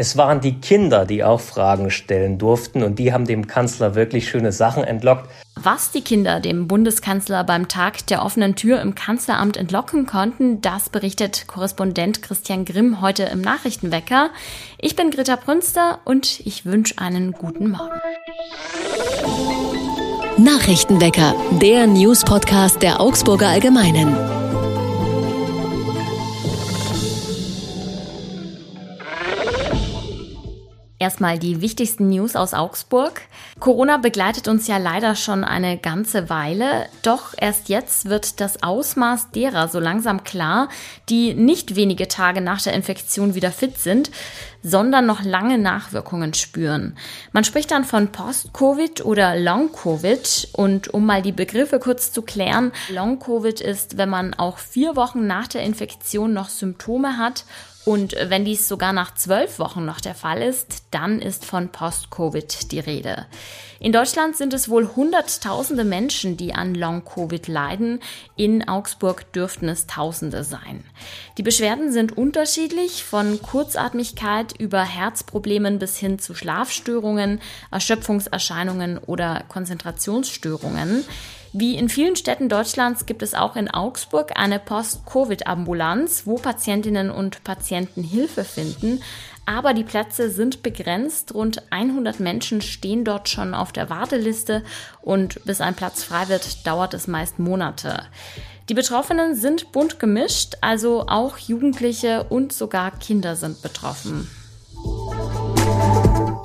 Es waren die Kinder, die auch Fragen stellen durften und die haben dem Kanzler wirklich schöne Sachen entlockt. Was die Kinder dem Bundeskanzler beim Tag der offenen Tür im Kanzleramt entlocken konnten, das berichtet Korrespondent Christian Grimm heute im Nachrichtenwecker. Ich bin Greta Prünster und ich wünsche einen guten Morgen. Nachrichtenwecker, der News-Podcast der Augsburger Allgemeinen. Erstmal die wichtigsten News aus Augsburg. Corona begleitet uns ja leider schon eine ganze Weile, doch erst jetzt wird das Ausmaß derer so langsam klar, die nicht wenige Tage nach der Infektion wieder fit sind, sondern noch lange Nachwirkungen spüren. Man spricht dann von Post-Covid oder Long-Covid und um mal die Begriffe kurz zu klären, Long-Covid ist, wenn man auch vier Wochen nach der Infektion noch Symptome hat und wenn dies sogar nach zwölf Wochen noch der Fall ist, dann ist von Post-Covid die Rede. In Deutschland sind es wohl Hunderttausende Menschen, die an Long-Covid leiden. In Augsburg dürften es Tausende sein. Die Beschwerden sind unterschiedlich, von Kurzatmigkeit über Herzproblemen bis hin zu Schlafstörungen, Erschöpfungserscheinungen oder Konzentrationsstörungen. Wie in vielen Städten Deutschlands gibt es auch in Augsburg eine Post-Covid-Ambulanz, wo Patientinnen und Patienten Hilfe finden. Aber die Plätze sind begrenzt. Rund 100 Menschen stehen dort schon auf der Warteliste und bis ein Platz frei wird, dauert es meist Monate. Die Betroffenen sind bunt gemischt, also auch Jugendliche und sogar Kinder sind betroffen.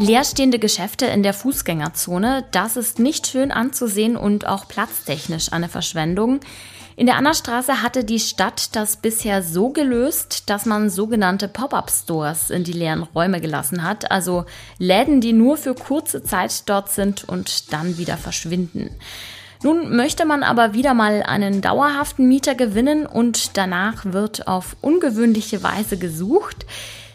Leerstehende Geschäfte in der Fußgängerzone, das ist nicht schön anzusehen und auch platztechnisch eine Verschwendung. In der Annastraße hatte die Stadt das bisher so gelöst, dass man sogenannte Pop-up-Stores in die leeren Räume gelassen hat, also Läden, die nur für kurze Zeit dort sind und dann wieder verschwinden. Nun möchte man aber wieder mal einen dauerhaften Mieter gewinnen und danach wird auf ungewöhnliche Weise gesucht.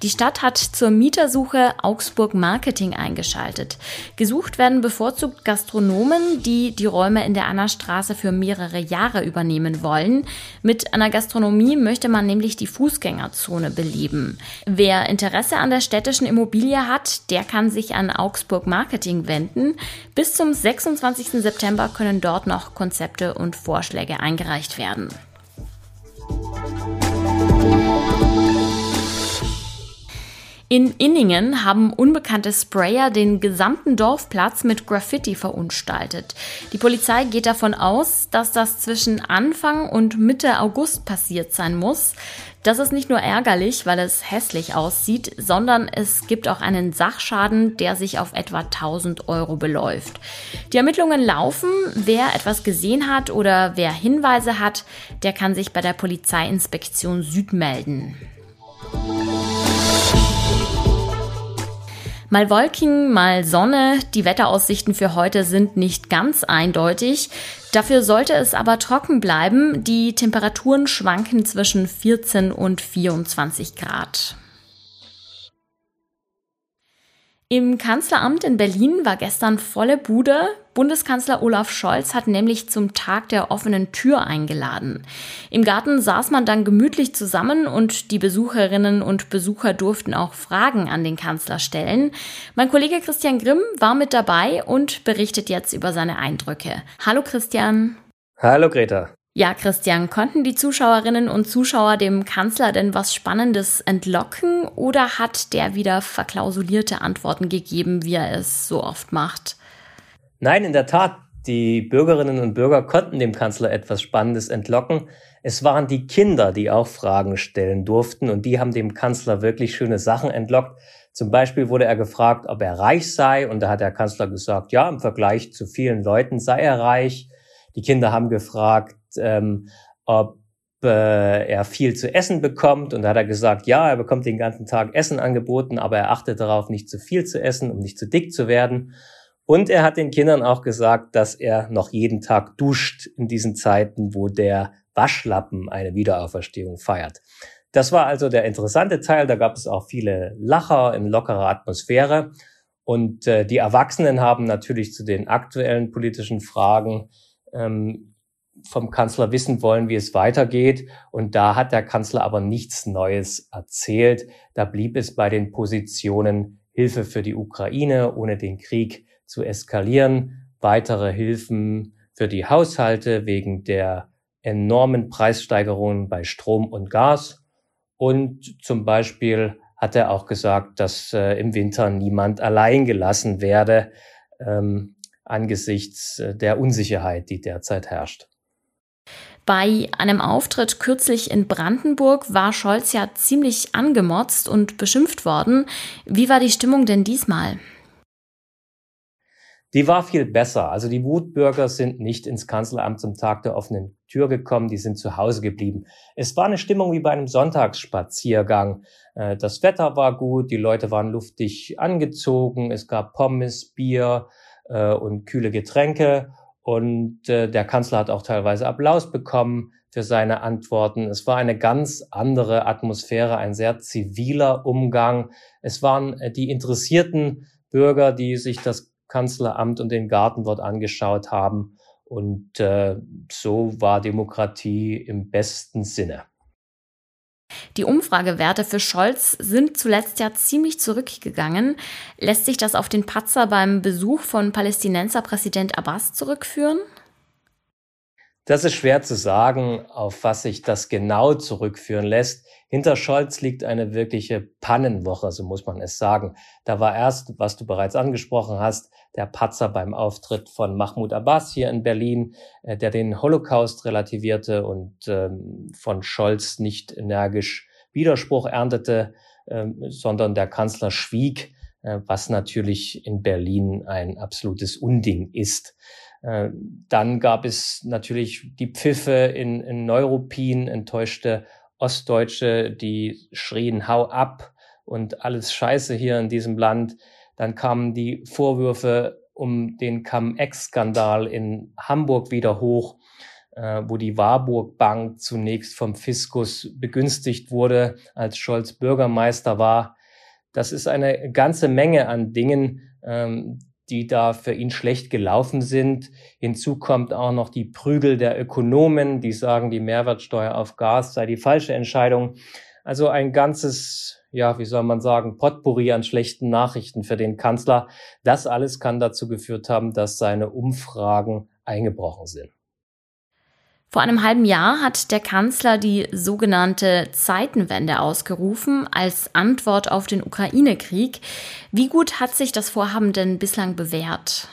Die Stadt hat zur Mietersuche Augsburg Marketing eingeschaltet. Gesucht werden bevorzugt Gastronomen, die die Räume in der Annastraße für mehrere Jahre übernehmen wollen. Mit einer Gastronomie möchte man nämlich die Fußgängerzone beleben. Wer Interesse an der städtischen Immobilie hat, der kann sich an Augsburg Marketing wenden. Bis zum 26. September können dort noch Konzepte und Vorschläge eingereicht werden. In Inningen haben unbekannte Sprayer den gesamten Dorfplatz mit Graffiti verunstaltet. Die Polizei geht davon aus, dass das zwischen Anfang und Mitte August passiert sein muss. Das ist nicht nur ärgerlich, weil es hässlich aussieht, sondern es gibt auch einen Sachschaden, der sich auf etwa 1000 Euro beläuft. Die Ermittlungen laufen. Wer etwas gesehen hat oder wer Hinweise hat, der kann sich bei der Polizeiinspektion Süd melden. Mal Wolken, mal Sonne. Die Wetteraussichten für heute sind nicht ganz eindeutig. Dafür sollte es aber trocken bleiben. Die Temperaturen schwanken zwischen 14 und 24 Grad. Im Kanzleramt in Berlin war gestern volle Bude. Bundeskanzler Olaf Scholz hat nämlich zum Tag der offenen Tür eingeladen. Im Garten saß man dann gemütlich zusammen und die Besucherinnen und Besucher durften auch Fragen an den Kanzler stellen. Mein Kollege Christian Grimm war mit dabei und berichtet jetzt über seine Eindrücke. Hallo Christian. Hallo Greta. Ja, Christian, konnten die Zuschauerinnen und Zuschauer dem Kanzler denn was Spannendes entlocken oder hat der wieder verklausulierte Antworten gegeben, wie er es so oft macht? Nein, in der Tat, die Bürgerinnen und Bürger konnten dem Kanzler etwas Spannendes entlocken. Es waren die Kinder, die auch Fragen stellen durften und die haben dem Kanzler wirklich schöne Sachen entlockt. Zum Beispiel wurde er gefragt, ob er reich sei und da hat der Kanzler gesagt, ja, im Vergleich zu vielen Leuten sei er reich. Die Kinder haben gefragt, ähm, ob äh, er viel zu essen bekommt. Und da hat er gesagt, ja, er bekommt den ganzen Tag Essen angeboten, aber er achtet darauf, nicht zu viel zu essen, um nicht zu dick zu werden. Und er hat den Kindern auch gesagt, dass er noch jeden Tag duscht in diesen Zeiten, wo der Waschlappen eine Wiederauferstehung feiert. Das war also der interessante Teil. Da gab es auch viele Lacher in lockerer Atmosphäre. Und äh, die Erwachsenen haben natürlich zu den aktuellen politischen Fragen ähm, vom Kanzler wissen wollen, wie es weitergeht. Und da hat der Kanzler aber nichts Neues erzählt. Da blieb es bei den Positionen Hilfe für die Ukraine, ohne den Krieg zu eskalieren, weitere Hilfen für die Haushalte wegen der enormen Preissteigerungen bei Strom und Gas. Und zum Beispiel hat er auch gesagt, dass äh, im Winter niemand allein gelassen werde ähm, angesichts äh, der Unsicherheit, die derzeit herrscht. Bei einem Auftritt kürzlich in Brandenburg war Scholz ja ziemlich angemotzt und beschimpft worden. Wie war die Stimmung denn diesmal? Die war viel besser. Also die Wutbürger sind nicht ins Kanzleramt zum Tag der offenen Tür gekommen, die sind zu Hause geblieben. Es war eine Stimmung wie bei einem Sonntagsspaziergang. Äh, das Wetter war gut, die Leute waren luftig angezogen, es gab Pommes, Bier äh, und kühle Getränke und äh, der Kanzler hat auch teilweise Applaus bekommen für seine Antworten. Es war eine ganz andere Atmosphäre, ein sehr ziviler Umgang. Es waren die interessierten Bürger, die sich das Kanzleramt und den Garten dort angeschaut haben. Und äh, so war Demokratie im besten Sinne. Die Umfragewerte für Scholz sind zuletzt ja ziemlich zurückgegangen. Lässt sich das auf den Patzer beim Besuch von Palästinenser Präsident Abbas zurückführen? Das ist schwer zu sagen, auf was sich das genau zurückführen lässt. Hinter Scholz liegt eine wirkliche Pannenwoche, so muss man es sagen. Da war erst, was du bereits angesprochen hast, der Patzer beim Auftritt von Mahmoud Abbas hier in Berlin, äh, der den Holocaust relativierte und ähm, von Scholz nicht energisch Widerspruch erntete, ähm, sondern der Kanzler schwieg, äh, was natürlich in Berlin ein absolutes Unding ist. Äh, dann gab es natürlich die Pfiffe in, in Neuruppin, enttäuschte Ostdeutsche, die schrien, hau ab und alles Scheiße hier in diesem Land. Dann kamen die Vorwürfe um den Cum-Ex-Skandal in Hamburg wieder hoch, äh, wo die Warburg Bank zunächst vom Fiskus begünstigt wurde, als Scholz Bürgermeister war. Das ist eine ganze Menge an Dingen, ähm, die da für ihn schlecht gelaufen sind. Hinzu kommt auch noch die Prügel der Ökonomen, die sagen, die Mehrwertsteuer auf Gas sei die falsche Entscheidung. Also ein ganzes ja, wie soll man sagen, Potpourri an schlechten Nachrichten für den Kanzler. Das alles kann dazu geführt haben, dass seine Umfragen eingebrochen sind. Vor einem halben Jahr hat der Kanzler die sogenannte Zeitenwende ausgerufen als Antwort auf den Ukraine-Krieg. Wie gut hat sich das Vorhaben denn bislang bewährt?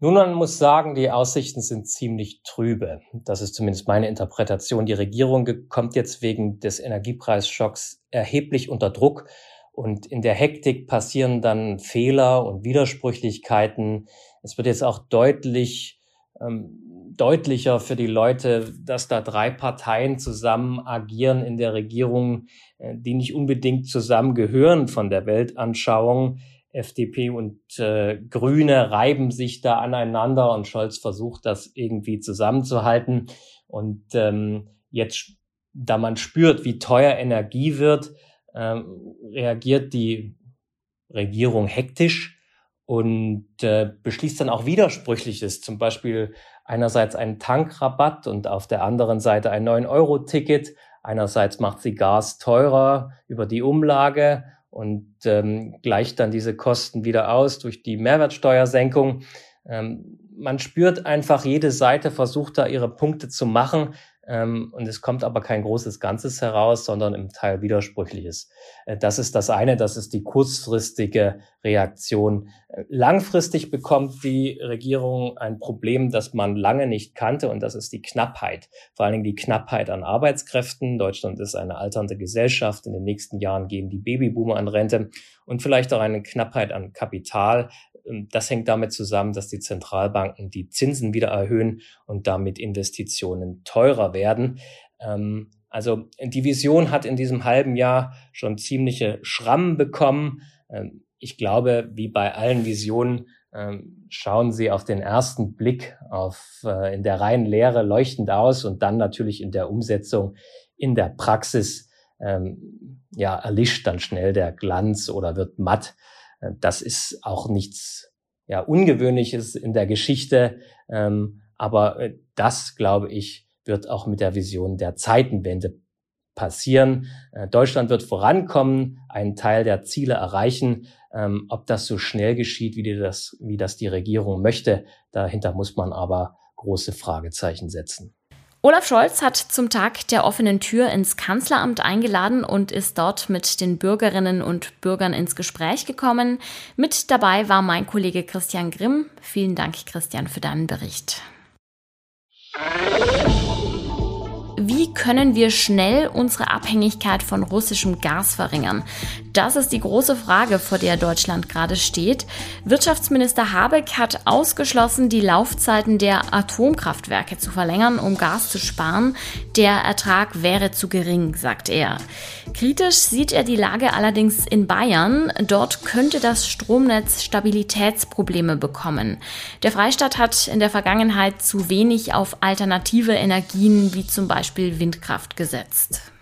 Nun, man muss sagen, die Aussichten sind ziemlich trübe. Das ist zumindest meine Interpretation. Die Regierung kommt jetzt wegen des Energiepreisschocks erheblich unter Druck und in der Hektik passieren dann Fehler und Widersprüchlichkeiten. Es wird jetzt auch deutlich, ähm, deutlicher für die Leute, dass da drei Parteien zusammen agieren in der Regierung, äh, die nicht unbedingt zusammengehören von der Weltanschauung. FDP und äh, Grüne reiben sich da aneinander und Scholz versucht, das irgendwie zusammenzuhalten. Und ähm, jetzt, da man spürt, wie teuer Energie wird, ähm, reagiert die Regierung hektisch und äh, beschließt dann auch Widersprüchliches, zum Beispiel einerseits einen Tankrabatt und auf der anderen Seite ein 9-Euro-Ticket. Einerseits macht sie Gas teurer über die Umlage und ähm, gleicht dann diese Kosten wieder aus durch die Mehrwertsteuersenkung. Ähm, man spürt einfach, jede Seite versucht da ihre Punkte zu machen. Ähm, und es kommt aber kein großes Ganzes heraus, sondern im Teil Widersprüchliches. Äh, das ist das eine, das ist die kurzfristige Reaktion. Äh, langfristig bekommt die Regierung ein Problem, das man lange nicht kannte, und das ist die Knappheit. Vor allen Dingen die Knappheit an Arbeitskräften. Deutschland ist eine alternde Gesellschaft. In den nächsten Jahren gehen die Babyboomer an Rente und vielleicht auch eine Knappheit an Kapital. Ähm, das hängt damit zusammen, dass die Zentralbanken die Zinsen wieder erhöhen und damit Investitionen teurer werden. Ähm, also die Vision hat in diesem halben Jahr schon ziemliche Schrammen bekommen. Ähm, ich glaube, wie bei allen Visionen, schauen sie auf den ersten Blick auf äh, in der reinen Lehre leuchtend aus und dann natürlich in der Umsetzung in der Praxis ja erlischt dann schnell der Glanz oder wird matt. Das ist auch nichts ja, Ungewöhnliches in der Geschichte. Ähm, Aber äh, das, glaube ich, wird auch mit der Vision der Zeitenwende passieren. Äh, Deutschland wird vorankommen, einen Teil der Ziele erreichen. Ähm, ob das so schnell geschieht, wie das, wie das die Regierung möchte, dahinter muss man aber große Fragezeichen setzen. Olaf Scholz hat zum Tag der offenen Tür ins Kanzleramt eingeladen und ist dort mit den Bürgerinnen und Bürgern ins Gespräch gekommen. Mit dabei war mein Kollege Christian Grimm. Vielen Dank, Christian, für deinen Bericht. Wie können wir schnell unsere Abhängigkeit von russischem Gas verringern? Das ist die große Frage, vor der Deutschland gerade steht. Wirtschaftsminister Habeck hat ausgeschlossen, die Laufzeiten der Atomkraftwerke zu verlängern, um Gas zu sparen. Der Ertrag wäre zu gering, sagt er. Kritisch sieht er die Lage allerdings in Bayern. Dort könnte das Stromnetz Stabilitätsprobleme bekommen. Der Freistaat hat in der Vergangenheit zu wenig auf alternative Energien wie zum Beispiel Windkraft gesetzt.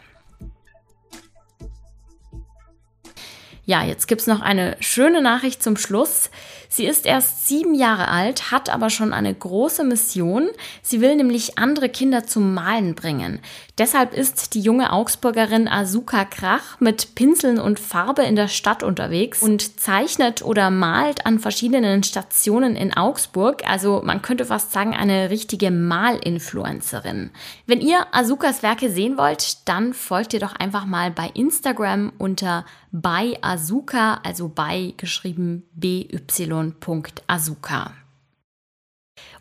Ja, jetzt gibt's noch eine schöne Nachricht zum Schluss. Sie ist erst sieben Jahre alt, hat aber schon eine große Mission. Sie will nämlich andere Kinder zum Malen bringen. Deshalb ist die junge Augsburgerin Asuka Krach mit Pinseln und Farbe in der Stadt unterwegs und zeichnet oder malt an verschiedenen Stationen in Augsburg. Also man könnte fast sagen, eine richtige Malinfluencerin. Wenn ihr Asukas Werke sehen wollt, dann folgt ihr doch einfach mal bei Instagram unter bei Asuka, also bei geschrieben by.asuka.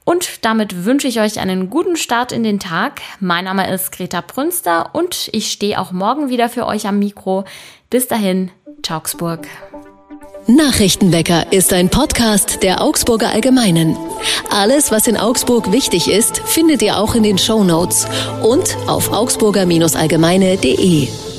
Und damit wünsche ich euch einen guten Start in den Tag. Mein Name ist Greta Prünster und ich stehe auch morgen wieder für euch am Mikro. Bis dahin, Augsburg. Nachrichtenwecker ist ein Podcast der Augsburger Allgemeinen. Alles, was in Augsburg wichtig ist, findet ihr auch in den Show Notes und auf augsburger-allgemeine.de.